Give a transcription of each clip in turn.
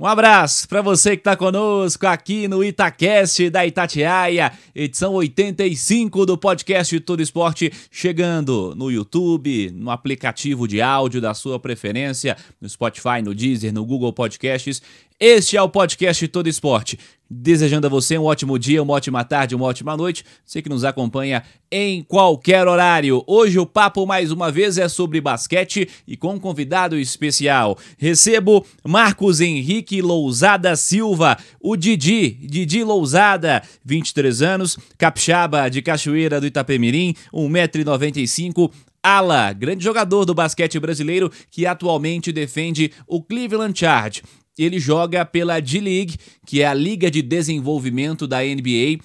Um abraço para você que está conosco aqui no Itacast da Itatiaia, edição 85 do podcast Todo Esporte, chegando no YouTube, no aplicativo de áudio da sua preferência, no Spotify, no Deezer, no Google Podcasts este é o podcast Todo Esporte. Desejando a você um ótimo dia, uma ótima tarde, uma ótima noite. Você que nos acompanha em qualquer horário. Hoje o papo mais uma vez é sobre basquete e com um convidado especial. Recebo Marcos Henrique Lousada Silva, o Didi, Didi Lousada, 23 anos, capixaba de Cachoeira do Itapemirim, 1,95m, Ala, grande jogador do basquete brasileiro que atualmente defende o Cleveland Charge ele joga pela D-League, que é a liga de desenvolvimento da NBA.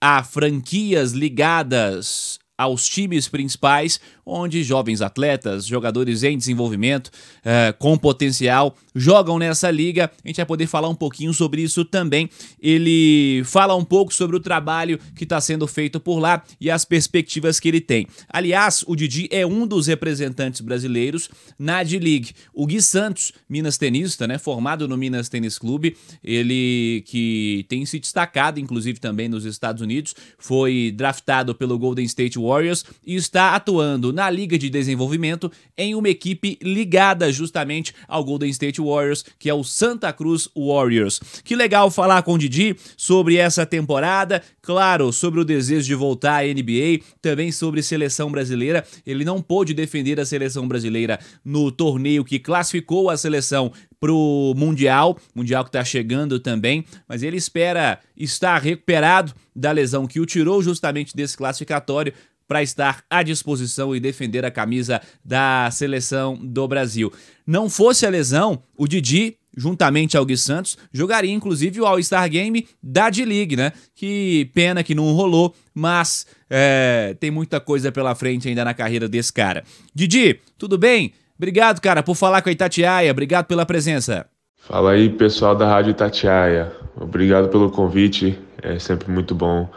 Há franquias ligadas aos times principais, onde jovens atletas, jogadores em desenvolvimento, uh, com potencial, jogam nessa liga. A gente vai poder falar um pouquinho sobre isso também. Ele fala um pouco sobre o trabalho que está sendo feito por lá e as perspectivas que ele tem. Aliás, o Didi é um dos representantes brasileiros na D-League. O Gui Santos, Minas tenista, né, formado no Minas Tênis Clube, ele que tem se destacado, inclusive também nos Estados Unidos, foi draftado pelo Golden State Warriors e está atuando na Liga de Desenvolvimento em uma equipe ligada justamente ao Golden State Warriors, que é o Santa Cruz Warriors. Que legal falar com o Didi sobre essa temporada, claro, sobre o desejo de voltar à NBA, também sobre seleção brasileira. Ele não pôde defender a seleção brasileira no torneio que classificou a seleção pro Mundial, Mundial que está chegando também, mas ele espera estar recuperado da lesão que o tirou justamente desse classificatório para estar à disposição e defender a camisa da seleção do Brasil. Não fosse a lesão, o Didi juntamente ao Gui Santos, jogaria inclusive o All-Star Game da D-League, né? Que pena que não rolou, mas é, tem muita coisa pela frente ainda na carreira desse cara. Didi, tudo bem? Obrigado, cara, por falar com a Itatiaia, obrigado pela presença. Fala aí, pessoal da Rádio Itatiaia. Obrigado pelo convite, é sempre muito bom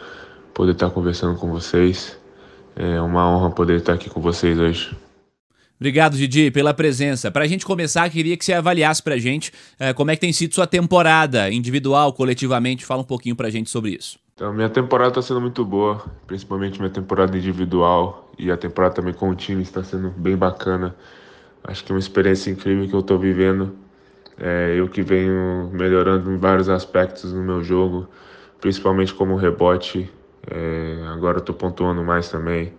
poder estar conversando com vocês. É uma honra poder estar aqui com vocês hoje. Obrigado, Didi, pela presença. Para a gente começar, queria que você avaliasse para a gente é, como é que tem sido sua temporada, individual, coletivamente. Fala um pouquinho para a gente sobre isso. Então, minha temporada está sendo muito boa, principalmente minha temporada individual e a temporada também com o time está sendo bem bacana. Acho que é uma experiência incrível que eu estou vivendo. É, eu que venho melhorando em vários aspectos no meu jogo, principalmente como rebote, é, agora estou pontuando mais também.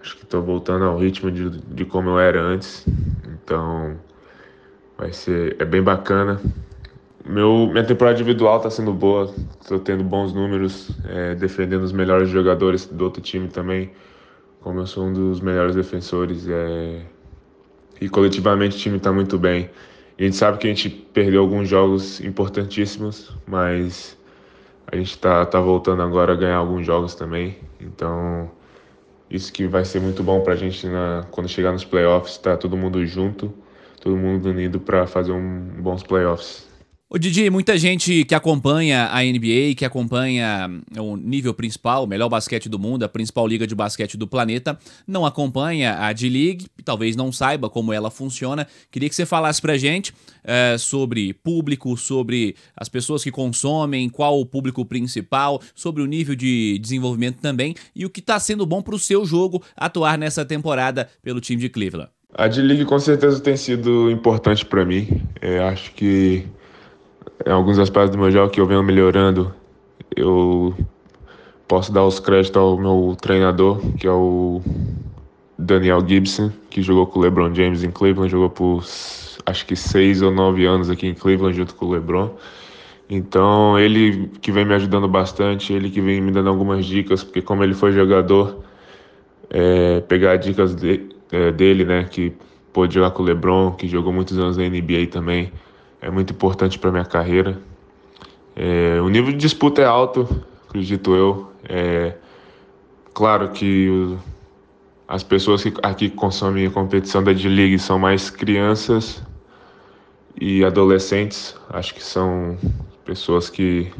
Acho que estou voltando ao ritmo de, de como eu era antes. Então vai ser é bem bacana. Meu, minha temporada individual está sendo boa, estou tendo bons números, é, defendendo os melhores jogadores do outro time também, como eu sou um dos melhores defensores. É, e coletivamente o time está muito bem. A gente sabe que a gente perdeu alguns jogos importantíssimos, mas a gente está tá voltando agora a ganhar alguns jogos também. Então, isso que vai ser muito bom para a gente na, quando chegar nos playoffs, tá todo mundo junto, todo mundo unido para fazer um bons playoffs. Ô Didi, muita gente que acompanha a NBA, que acompanha o nível principal, o melhor basquete do mundo, a principal liga de basquete do planeta, não acompanha a D-League, talvez não saiba como ela funciona. Queria que você falasse pra gente é, sobre público, sobre as pessoas que consomem, qual o público principal, sobre o nível de desenvolvimento também e o que está sendo bom para o seu jogo atuar nessa temporada pelo time de Cleveland. A D-League com certeza tem sido importante para mim. É, acho que em alguns aspectos do meu jogo que eu venho melhorando, eu posso dar os créditos ao meu treinador, que é o Daniel Gibson, que jogou com o LeBron James em Cleveland, jogou por acho que seis ou nove anos aqui em Cleveland junto com o LeBron. Então ele que vem me ajudando bastante, ele que vem me dando algumas dicas, porque como ele foi jogador, é, pegar dicas de, é, dele, né, que pôde jogar com o LeBron, que jogou muitos anos na NBA também é muito importante para minha carreira. É, o nível de disputa é alto, acredito eu. É, claro que o, as pessoas que aqui consomem a competição da D-League são mais crianças e adolescentes. Acho que são pessoas que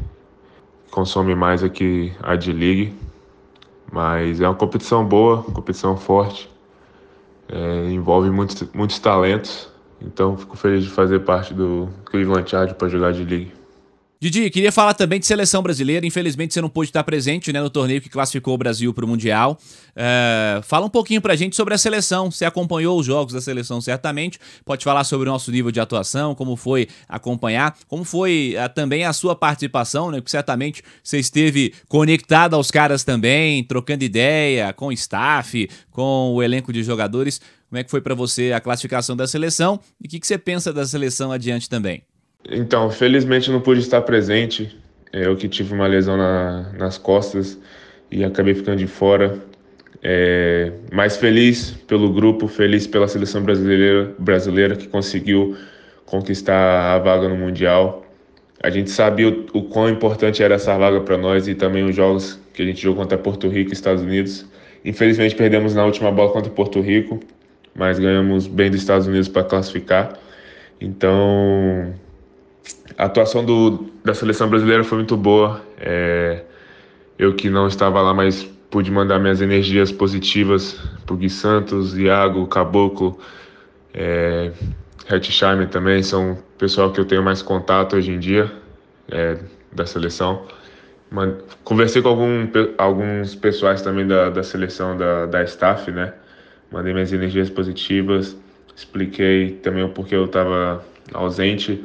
consomem mais aqui a D-League. Mas é uma competição boa, competição forte, é, envolve muitos, muitos talentos. Então fico feliz de fazer parte do Cleveland Chargers para jogar de League. Didi, queria falar também de seleção brasileira. Infelizmente você não pôde estar presente né, no torneio que classificou o Brasil para o Mundial. Uh, fala um pouquinho para a gente sobre a seleção. Você acompanhou os jogos da seleção certamente. Pode falar sobre o nosso nível de atuação, como foi acompanhar, como foi uh, também a sua participação, né? Porque certamente você esteve conectado aos caras também, trocando ideia com o staff, com o elenco de jogadores. Como é que foi para você a classificação da seleção e o que, que você pensa da seleção adiante também? Então, felizmente não pude estar presente. É, eu que tive uma lesão na, nas costas e acabei ficando de fora. É, mas feliz pelo grupo, feliz pela seleção brasileira, brasileira que conseguiu conquistar a vaga no Mundial. A gente sabia o, o quão importante era essa vaga para nós e também os jogos que a gente jogou contra Porto Rico e Estados Unidos. Infelizmente perdemos na última bola contra Porto Rico, mas ganhamos bem dos Estados Unidos para classificar. Então, a atuação do, da seleção brasileira foi muito boa. É, eu que não estava lá, mas pude mandar minhas energias positivas para o Gui Santos, Iago, Caboclo, é, Hetzheimer também, são pessoal que eu tenho mais contato hoje em dia é, da seleção. Conversei com algum, alguns pessoais também da, da seleção da, da staff, né? Mandei minhas energias positivas, expliquei também o porquê eu estava ausente.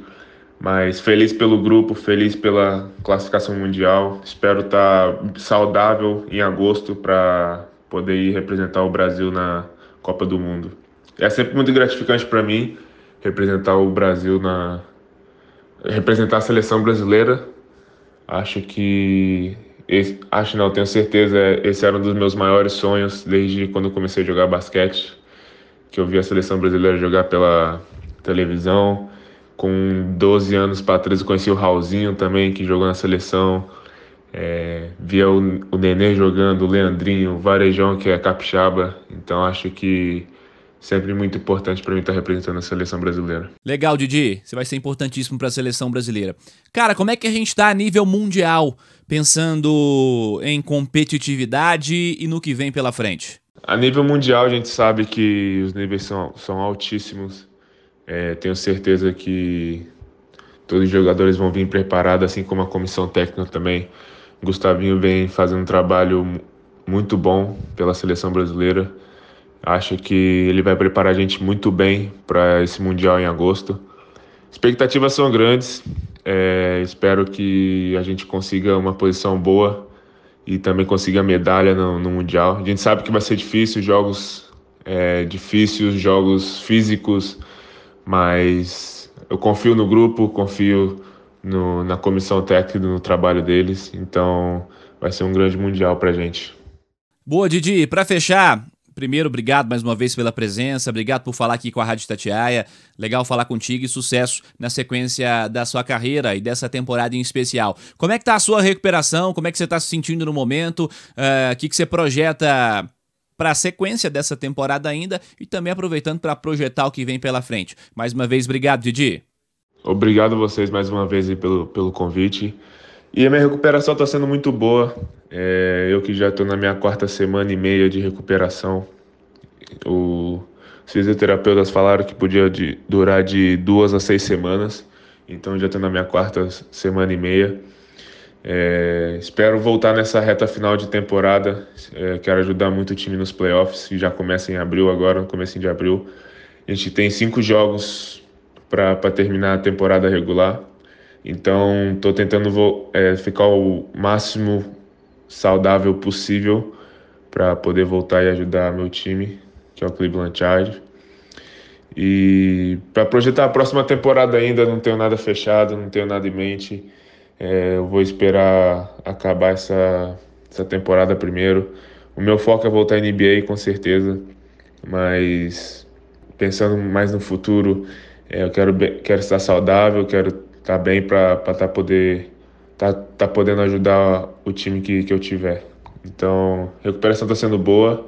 Mas feliz pelo grupo, feliz pela classificação mundial. Espero estar tá saudável em agosto para poder ir representar o Brasil na Copa do Mundo. É sempre muito gratificante para mim representar o Brasil na representar a seleção brasileira. Acho que acho não, tenho certeza, esse era um dos meus maiores sonhos desde quando comecei a jogar basquete, que eu vi a seleção brasileira jogar pela televisão com 12 anos para trás eu conheci o Raulzinho também, que jogou na seleção. É, via o, o Nenê jogando, o Leandrinho, o Varejão, que é capixaba. Então acho que sempre muito importante para mim estar representando a seleção brasileira. Legal, Didi. Você vai ser importantíssimo para a seleção brasileira. Cara, como é que a gente está a nível mundial, pensando em competitividade e no que vem pela frente? A nível mundial, a gente sabe que os níveis são, são altíssimos. É, tenho certeza que todos os jogadores vão vir preparados, assim como a comissão técnica também. Gustavinho vem fazendo um trabalho muito bom pela seleção brasileira. Acho que ele vai preparar a gente muito bem para esse Mundial em agosto. Expectativas são grandes. É, espero que a gente consiga uma posição boa e também consiga medalha no, no Mundial. A gente sabe que vai ser difícil, jogos é, difíceis, jogos físicos mas eu confio no grupo, confio no, na comissão técnica, no trabalho deles, então vai ser um grande mundial pra gente. Boa, Didi. Para fechar, primeiro, obrigado mais uma vez pela presença, obrigado por falar aqui com a Rádio Tatiaia. Legal falar contigo e sucesso na sequência da sua carreira e dessa temporada em especial. Como é que tá a sua recuperação? Como é que você está se sentindo no momento? Eh, o uh, que, que você projeta para a sequência dessa temporada ainda e também aproveitando para projetar o que vem pela frente. Mais uma vez, obrigado, Didi. Obrigado a vocês mais uma vez pelo, pelo convite. E a minha recuperação está sendo muito boa. É, eu que já estou na minha quarta semana e meia de recuperação. O, os fisioterapeutas falaram que podia de, durar de duas a seis semanas. Então já estou na minha quarta semana e meia. É, espero voltar nessa reta final de temporada. É, quero ajudar muito o time nos playoffs, que já começa em abril agora, no começo de abril. A gente tem cinco jogos para terminar a temporada regular. Então, estou tentando é, ficar o máximo saudável possível para poder voltar e ajudar meu time, que é o Cleveland Chargers. E para projetar a próxima temporada ainda, não tenho nada fechado, não tenho nada em mente. É, eu vou esperar acabar essa, essa temporada primeiro. O meu foco é voltar à NBA, com certeza, mas pensando mais no futuro, é, eu quero, quero estar saudável, quero estar bem para tá poder tá, tá podendo ajudar o time que, que eu tiver. Então, a recuperação está sendo boa,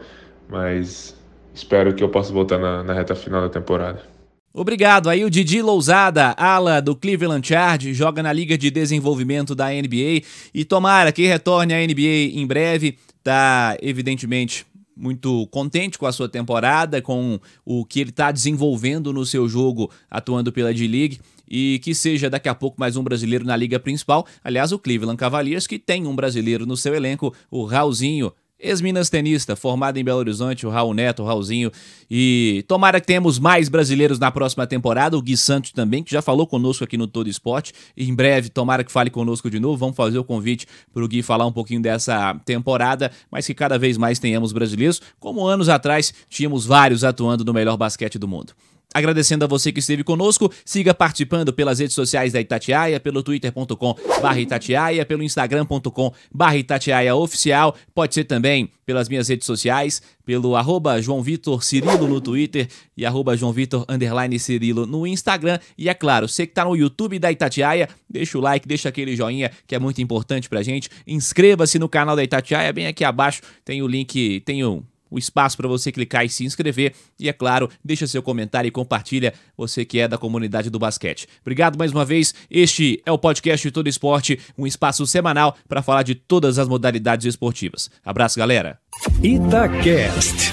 mas espero que eu possa voltar na, na reta final da temporada. Obrigado. Aí o Didi Lousada, ala do Cleveland Charge, joga na Liga de Desenvolvimento da NBA e tomara que retorne à NBA em breve. Tá, evidentemente, muito contente com a sua temporada, com o que ele está desenvolvendo no seu jogo atuando pela D-League e que seja daqui a pouco mais um brasileiro na liga principal. Aliás, o Cleveland Cavaliers que tem um brasileiro no seu elenco, o Raulzinho, Ex-Minas tenista, formado em Belo Horizonte, o Raul Neto, o Raulzinho. E tomara que tenhamos mais brasileiros na próxima temporada. O Gui Santos também, que já falou conosco aqui no Todo Esporte. Em breve, tomara que fale conosco de novo. Vamos fazer o convite para o Gui falar um pouquinho dessa temporada, mas que cada vez mais tenhamos brasileiros, como anos atrás tínhamos vários atuando no melhor basquete do mundo. Agradecendo a você que esteve conosco, siga participando pelas redes sociais da Itatiaia, pelo twitter.com Itatiaia, pelo instagram.com barra Itatiaia oficial, pode ser também pelas minhas redes sociais, pelo arroba João Vitor Cirilo no Twitter e arroba João Vitor underline Cirilo no Instagram. E é claro, você que está no YouTube da Itatiaia, deixa o like, deixa aquele joinha que é muito importante pra gente. Inscreva-se no canal da Itatiaia, bem aqui abaixo tem o link, tem o o espaço para você clicar e se inscrever. E é claro, deixa seu comentário e compartilha você que é da comunidade do basquete. Obrigado mais uma vez. Este é o podcast de Todo Esporte, um espaço semanal para falar de todas as modalidades esportivas. Abraço, galera. Itacast.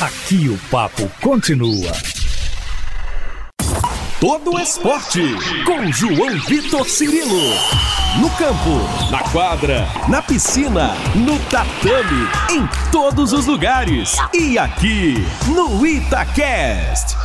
Aqui o papo continua. Todo esporte com João Vitor Cirilo. No campo, na quadra, na piscina, no tatame, em todos os lugares. E aqui no Itacast.